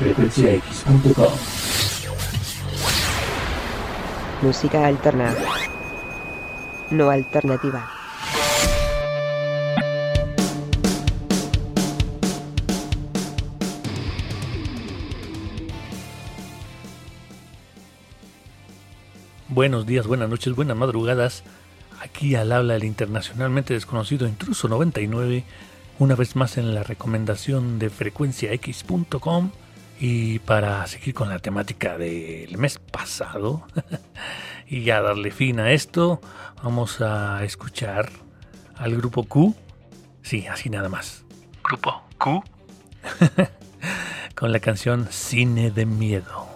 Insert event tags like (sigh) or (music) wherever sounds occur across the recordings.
frecuenciax.com. Música alterna. No alternativa. Buenos días, buenas noches, buenas madrugadas. Aquí al habla el internacionalmente desconocido Intruso 99, una vez más en la recomendación de frecuenciax.com. Y para seguir con la temática del mes pasado (laughs) y ya darle fin a esto, vamos a escuchar al grupo Q. Sí, así nada más. Grupo Q. (laughs) con la canción Cine de Miedo.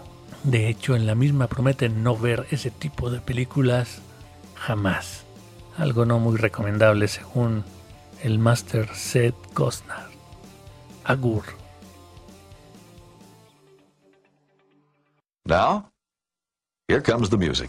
De hecho, en la misma prometen no ver ese tipo de películas jamás. Algo no muy recomendable según el Master Seth Costner. Agur. Now, here comes the music.